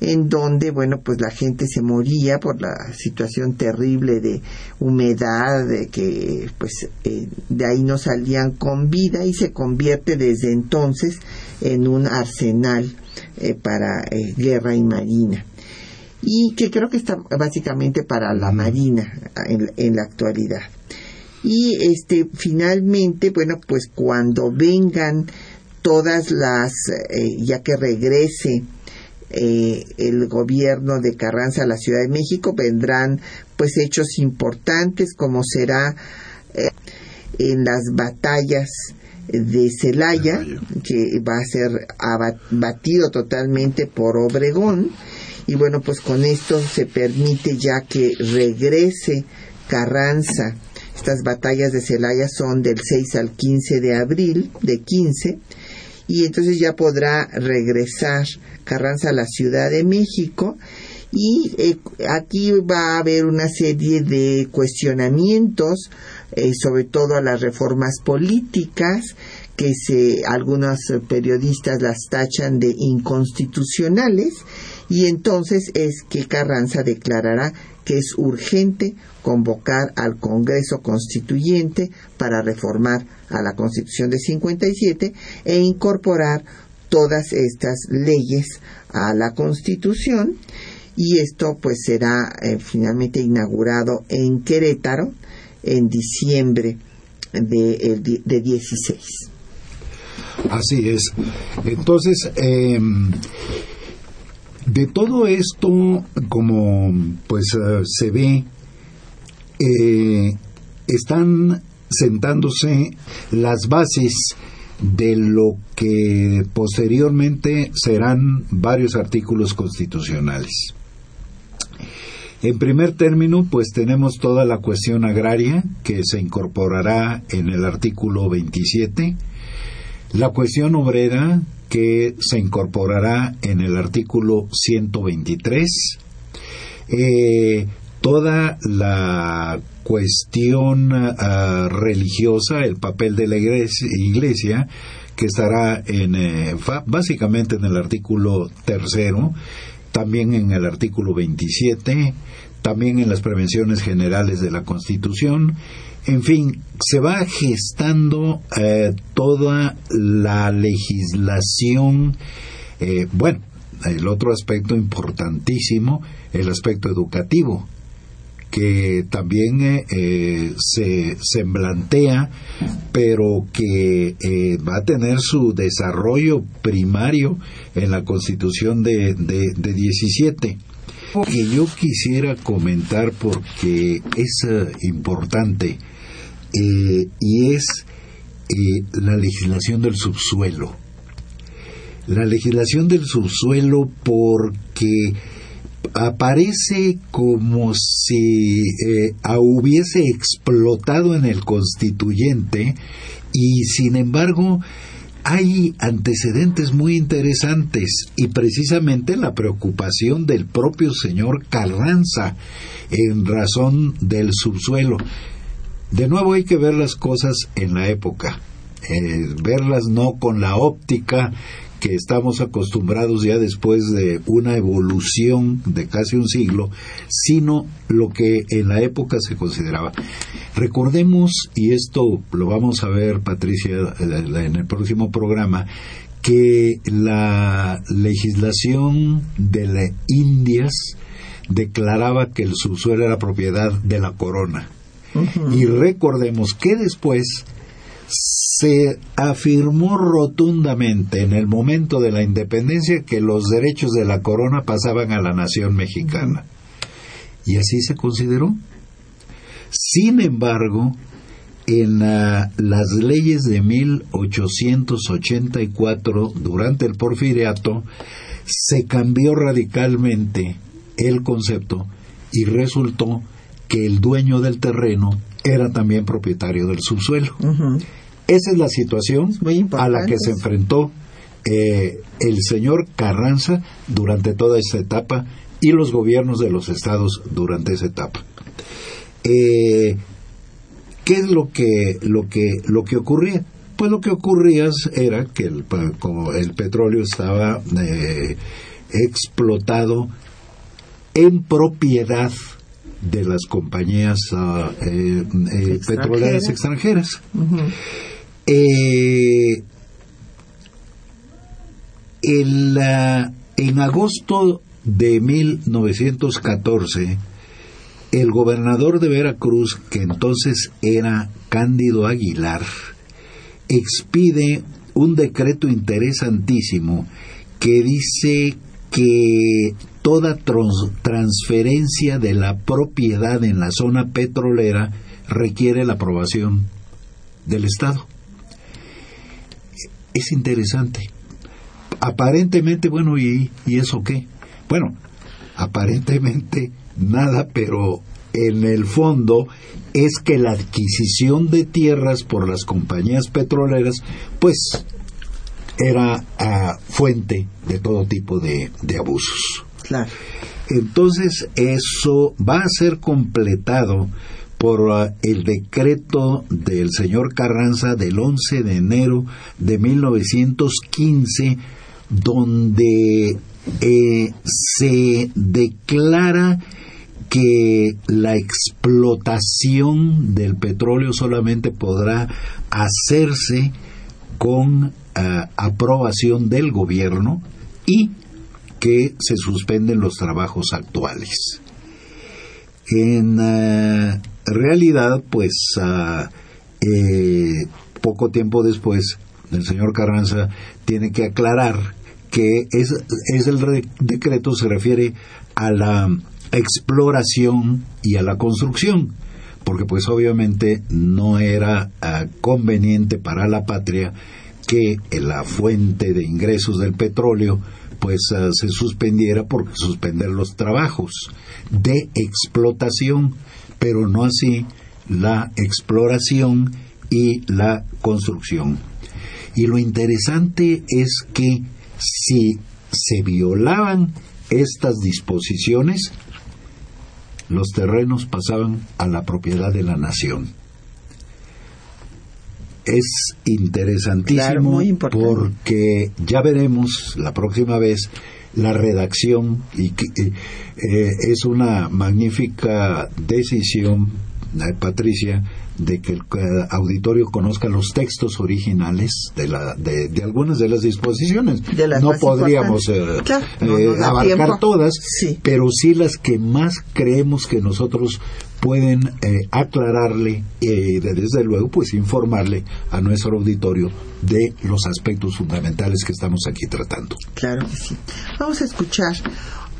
en donde, bueno, pues la gente se moría por la situación terrible de humedad, de que pues eh, de ahí no salían con vida y se convierte desde entonces en un arsenal eh, para eh, guerra y marina. Y que creo que está básicamente para la marina en, en la actualidad. Y este finalmente, bueno, pues cuando vengan todas las, ya que regrese eh, el gobierno de Carranza a la Ciudad de México vendrán pues hechos importantes como será eh, en las batallas de Celaya que va a ser batido totalmente por Obregón. Y bueno pues con esto se permite ya que regrese Carranza. Estas batallas de Celaya son del 6 al 15 de abril de 15 y entonces ya podrá regresar Carranza a la Ciudad de México y eh, aquí va a haber una serie de cuestionamientos eh, sobre todo a las reformas políticas que se algunos periodistas las tachan de inconstitucionales y entonces es que Carranza declarará que es urgente convocar al Congreso Constituyente para reformar a la Constitución de 57 e incorporar todas estas leyes a la Constitución y esto pues será eh, finalmente inaugurado en Querétaro en diciembre de, de 16. Así es. Entonces, em, de todo esto, como pues eh, se ve, eh, están sentándose las bases de lo que posteriormente serán varios artículos constitucionales. En primer término, pues tenemos toda la cuestión agraria que se incorporará en el artículo 27, la cuestión obrera que se incorporará en el artículo 123, eh, toda la cuestión ah, religiosa, el papel de la iglesia, que estará en, eh, básicamente en el artículo tercero, también en el artículo 27, también en las prevenciones generales de la Constitución. En fin, se va gestando eh, toda la legislación, eh, bueno, el otro aspecto importantísimo, el aspecto educativo que también eh, eh, se semblantea, pero que eh, va a tener su desarrollo primario en la Constitución de, de, de 17 que yo quisiera comentar porque es importante y es la legislación del subsuelo. La legislación del subsuelo porque aparece como si eh, hubiese explotado en el constituyente y sin embargo hay antecedentes muy interesantes y precisamente la preocupación del propio señor Carranza en razón del subsuelo. De nuevo hay que ver las cosas en la época, eh, verlas no con la óptica que estamos acostumbrados ya después de una evolución de casi un siglo, sino lo que en la época se consideraba. Recordemos, y esto lo vamos a ver, Patricia, en el próximo programa, que la legislación de las Indias declaraba que el subsuelo era propiedad de la corona. Y recordemos que después se afirmó rotundamente en el momento de la independencia que los derechos de la corona pasaban a la nación mexicana. Y así se consideró. Sin embargo, en las leyes de 1884, durante el porfiriato, se cambió radicalmente el concepto y resultó que el dueño del terreno era también propietario del subsuelo. Esa es la situación a la que se enfrentó eh, el señor Carranza durante toda esta etapa y los gobiernos de los estados durante esa etapa. Eh, ¿Qué es lo que, lo, que, lo que ocurría? Pues lo que ocurría era que el, como el petróleo estaba eh, explotado en propiedad de las compañías ah, eh, eh, petroleras extranjeras. Eh, en agosto de 1914, el gobernador de Veracruz, que entonces era Cándido Aguilar, expide un decreto interesantísimo que dice que toda transferencia de la propiedad en la zona petrolera requiere la aprobación del Estado. Es interesante. Aparentemente, bueno, ¿y, ¿y eso qué? Bueno, aparentemente nada, pero en el fondo es que la adquisición de tierras por las compañías petroleras, pues era ah, fuente de todo tipo de abusos. Entonces eso va a ser completado por uh, el decreto del señor Carranza del 11 de enero de 1915, donde eh, se declara que la explotación del petróleo solamente podrá hacerse con uh, aprobación del gobierno y que se suspenden los trabajos actuales. En eh, realidad, pues ah, eh, poco tiempo después, el señor Carranza tiene que aclarar que es, el decreto se refiere a la exploración y a la construcción, porque pues obviamente no era ah, conveniente para la patria que la fuente de ingresos del petróleo pues ah, se suspendiera por suspender los trabajos de explotación, pero no así la exploración y la construcción. Y lo interesante es que si se violaban estas disposiciones, los terrenos pasaban a la propiedad de la nación. Es interesantísimo porque ya veremos la próxima vez la redacción y eh, es una magnífica decisión eh, Patricia, de que el eh, auditorio conozca los textos originales de, la, de, de algunas de las disposiciones. De las no podríamos eh, importantes. Claro, no eh, abarcar tiempo. todas, Sí. pero sí las que más creemos que nosotros pueden eh, aclararle y desde luego pues informarle a nuestro auditorio de los aspectos fundamentales que estamos aquí tratando. Claro que sí. Vamos a escuchar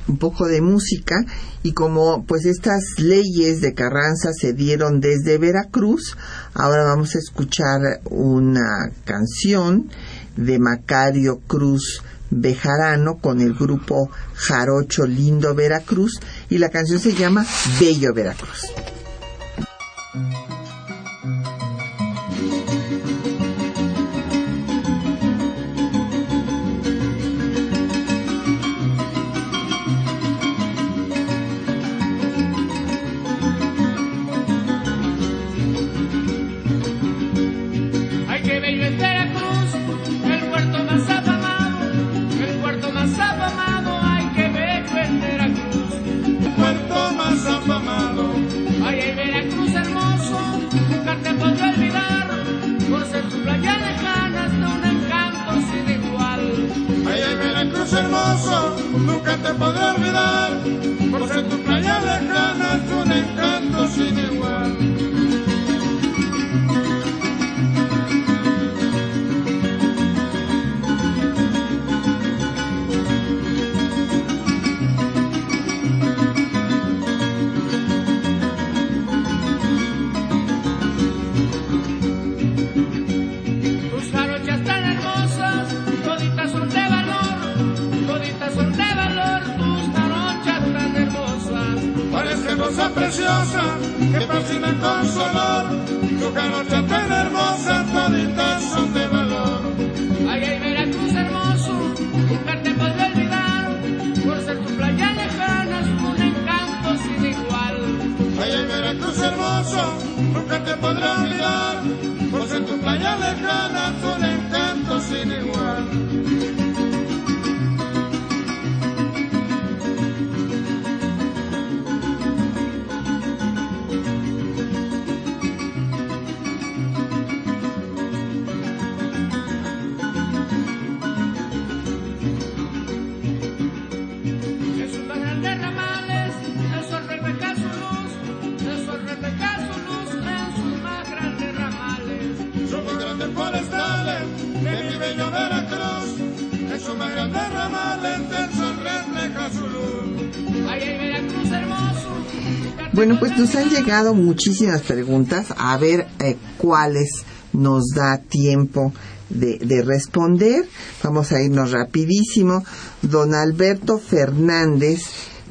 un poco de música y como pues estas leyes de Carranza se dieron desde Veracruz, ahora vamos a escuchar una canción de Macario Cruz Bejarano con el grupo Jarocho Lindo Veracruz y la canción se llama Bello Veracruz. Nunca te podré olvidar, por ser tu playa lejana, es Bueno, pues nos han llegado muchísimas preguntas, a ver eh, cuáles nos da tiempo de, de responder. Vamos a irnos rapidísimo. Don Alberto Fernández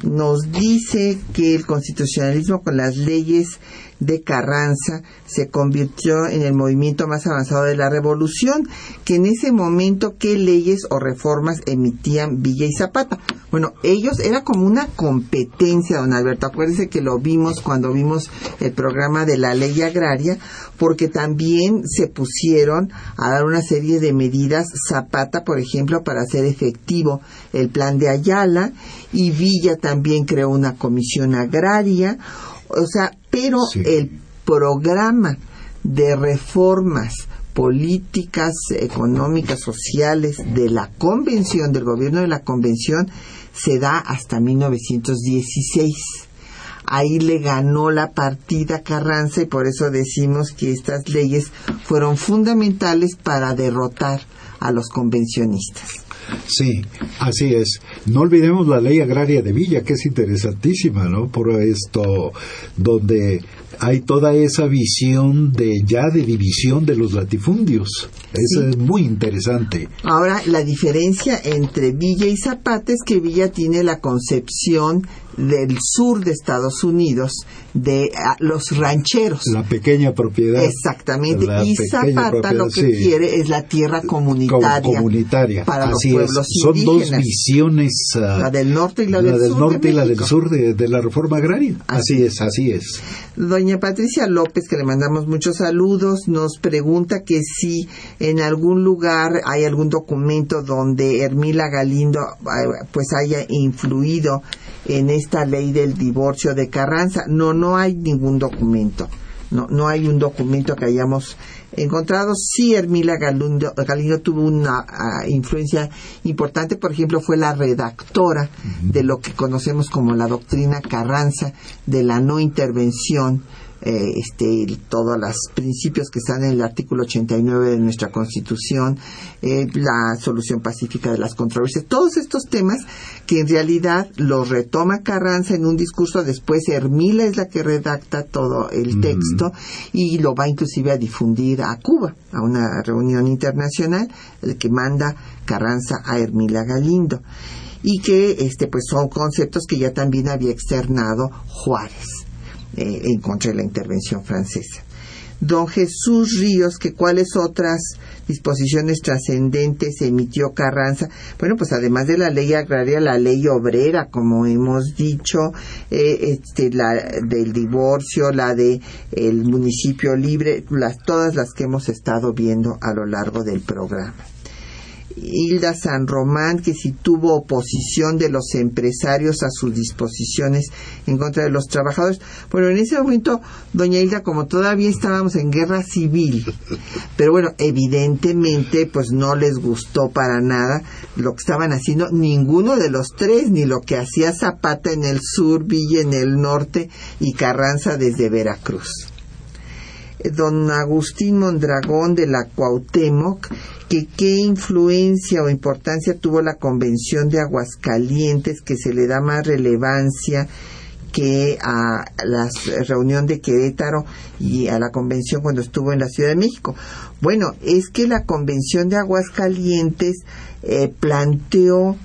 nos dice que el constitucionalismo con las leyes de Carranza se convirtió en el movimiento más avanzado de la revolución, que en ese momento qué leyes o reformas emitían Villa y Zapata. Bueno, ellos era como una competencia, don Alberto. Acuérdese que lo vimos cuando vimos el programa de la ley agraria, porque también se pusieron a dar una serie de medidas Zapata, por ejemplo, para hacer efectivo el plan de Ayala, y Villa también creó una comisión agraria. O sea, pero Sí. el programa de reformas políticas, económicas, sociales de la convención, del gobierno de la convención, se da hasta 1916. Ahí le ganó la partida Carranza y por eso decimos que estas leyes fueron fundamentales para derrotar a los convencionistas. Sí, así es. No olvidemos la ley agraria de Villa, que es interesantísima, ¿no? Por esto, donde hay toda esa visión de ya de división de los latifundios. Eso Sí. es muy interesante. Ahora, la diferencia entre Villa y Zapata es que Villa tiene la concepción del sur de Estados Unidos, de ah, los rancheros. La pequeña propiedad. Exactamente. La Y Zapata lo que sí. quiere es la tierra Com- comunitaria. comunitaria. para los Así es. pueblos Son dos visiones. ah, La del norte y la del sur de norte y la del sur de, de la reforma agraria. Así Así es, así es. Doña doña Patricia López, que le mandamos muchos saludos, nos pregunta que si en algún lugar hay algún documento donde Hermila Galindo eh, pues haya influido en esta ley del divorcio de Carranza. No, no hay ningún documento. No, no hay un documento que hayamos encontrado. Sí, Hermila Galindo, Galindo tuvo una ah, influencia importante, por ejemplo, fue la redactora de lo que conocemos como la doctrina Carranza de la no intervención eh, este, todos los principios que están en el artículo 89 de nuestra Constitución, eh, la solución pacífica de las controversias, todos estos temas que en realidad los retoma Carranza en un discurso, después Hermila es la que redacta todo el texto y lo va inclusive a difundir a Cuba, a una reunión internacional, el que manda Carranza a Hermila Galindo y que este pues son conceptos que ya también había externado Juárez. Eh, en contra de la intervención francesa. Don Jesús Ríos, que cuáles otras disposiciones trascendentes emitió Carranza. Bueno, pues además de la ley agraria, la ley obrera, como hemos dicho, eh, este, la del divorcio, la de el municipio libre, las, todas las que hemos estado viendo a lo largo del programa. Hilda San Román, que si tuvo oposición de los empresarios a sus disposiciones en contra de los trabajadores. Bueno, en ese momento, doña Hilda, como todavía estábamos en guerra civil, pero bueno, evidentemente, pues no les gustó para nada lo que estaban haciendo ninguno de los tres, ni lo que hacía Zapata en el sur, Villa en el norte y Carranza desde Veracruz don Agustín Mondragón de la Cuauhtémoc que qué influencia o importancia tuvo la Convención de Aguascalientes, que se le da más relevancia que a la reunión de Querétaro y a la convención cuando estuvo en la Ciudad de México. Bueno, es que la Convención de Aguascalientes eh, planteó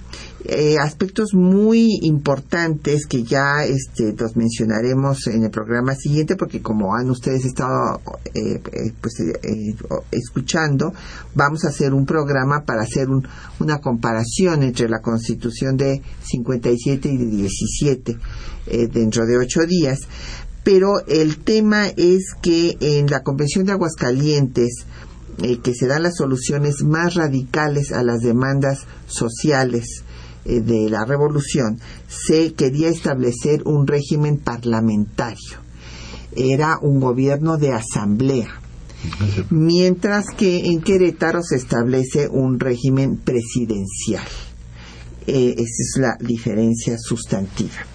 eh, aspectos muy importantes que ya este, los mencionaremos en el programa siguiente porque como han ustedes estado eh, eh, pues, escuchando vamos a hacer un programa para hacer una comparación entre la constitución de 57 y de 17 dentro de ocho días. Pero el tema es que en la convención de Aguascalientes que se dan las soluciones más radicales a las demandas sociales eh, de la revolución se quería establecer un régimen parlamentario. Era un gobierno de asamblea. Mientras que en Querétaro se establece un régimen presidencial. Eh, esa es la diferencia sustantiva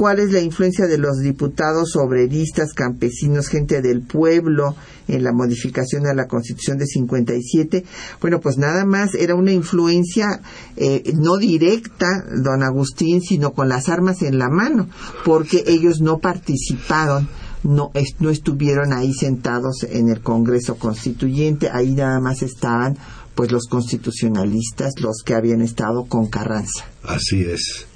cuál es la influencia de los diputados obreristas, campesinos, gente del pueblo en la modificación a la Constitución de 57. Bueno, pues nada más era una influencia eh, no directa, don Agustín, sino con las armas en la mano, porque ellos no participaron no, no estuvieron ahí sentados en el Congreso Constituyente, ahí nada más estaban pues los constitucionalistas, los que habían estado con Carranza. Así es.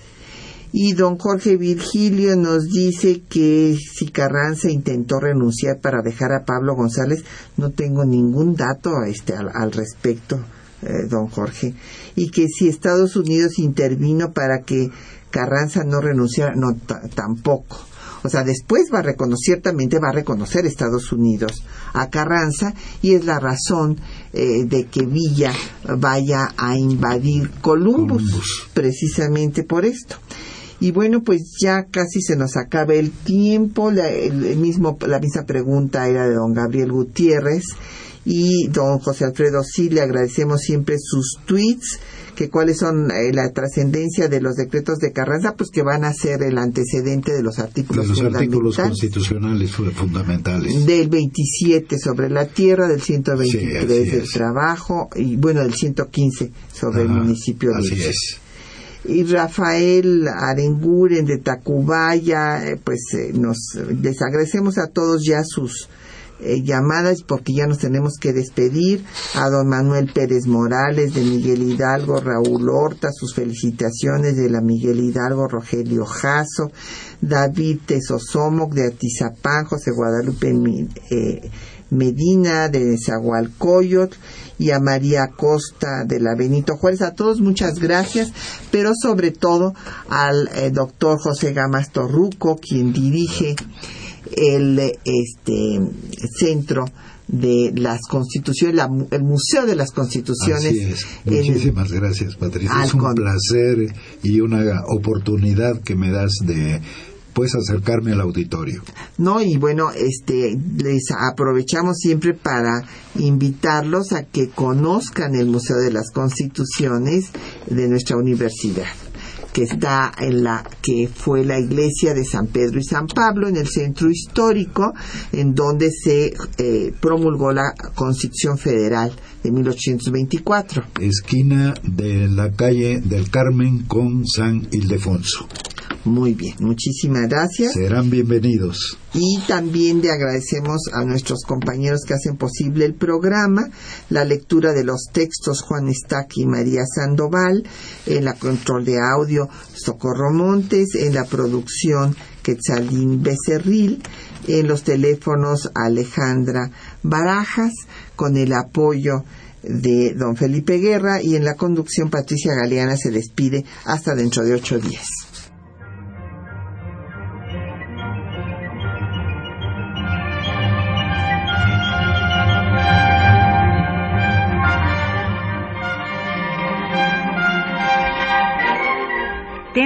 Y don Jorge Virgilio nos dice que si Carranza intentó renunciar para dejar a Pablo González, no tengo ningún dato este, al, respecto, eh, don Jorge. Y que si Estados Unidos intervino para que Carranza no renunciara, no, tampoco. O sea, después va a reconocer, ciertamente va a reconocer Estados Unidos a Carranza y es la razón eh, de que Villa vaya a invadir Columbus, precisamente por esto. Y bueno, pues ya casi se nos acaba el tiempo. La, el mismo, la misma pregunta era de don Gabriel Gutiérrez y don José Alfredo. Sí le agradecemos siempre sus tweets que cuáles son eh, la trascendencia de los decretos de Carranza, pues que van a ser el antecedente de los artículos, de los artículos constitucionales fundamentales. Del 27 sobre la tierra, del 123 del trabajo y bueno, del 115 sobre el municipio de Así es y Rafael Arenguren de Tacubaya, eh, pues eh, nos les agradecemos a todos ya sus eh, llamadas porque ya nos tenemos que despedir. A don Manuel Pérez Morales de Miguel Hidalgo, Raúl Horta, sus felicitaciones de la Miguel Hidalgo, Rogelio Jasso, David Tesosomoc de Atizapán, José Guadalupe Medina de Zagualcoyot y a María Costa de la Benito Juárez. A todos muchas gracias, pero sobre todo al eh, doctor José Gamas Torruco, quien dirige el este centro de las constituciones, el Museo de las Constituciones. Así es. Muchísimas gracias, Patricia. Es un placer y una oportunidad que me das de pues acercarme al auditorio. No, y bueno, este les aprovechamos siempre para invitarlos a que conozcan el Museo de las Constituciones de nuestra universidad que está en la que fue la iglesia de San Pedro y San Pablo en el centro histórico en donde se eh, promulgó la Constitución Federal de 1824. Esquina de la calle del Carmen con San Ildefonso. Muy bien, muchísimas gracias. Serán bienvenidos. Y también le agradecemos a nuestros compañeros que hacen posible el programa, la lectura de los textos Juan Estaque y María Sandoval, en la control de audio Socorro Montes, en la producción Quetzalín Becerril, en los teléfonos Alejandra Barajas, con el apoyo de don Felipe Guerra y en la conducción Patricia Galeana se despide hasta dentro de ocho días.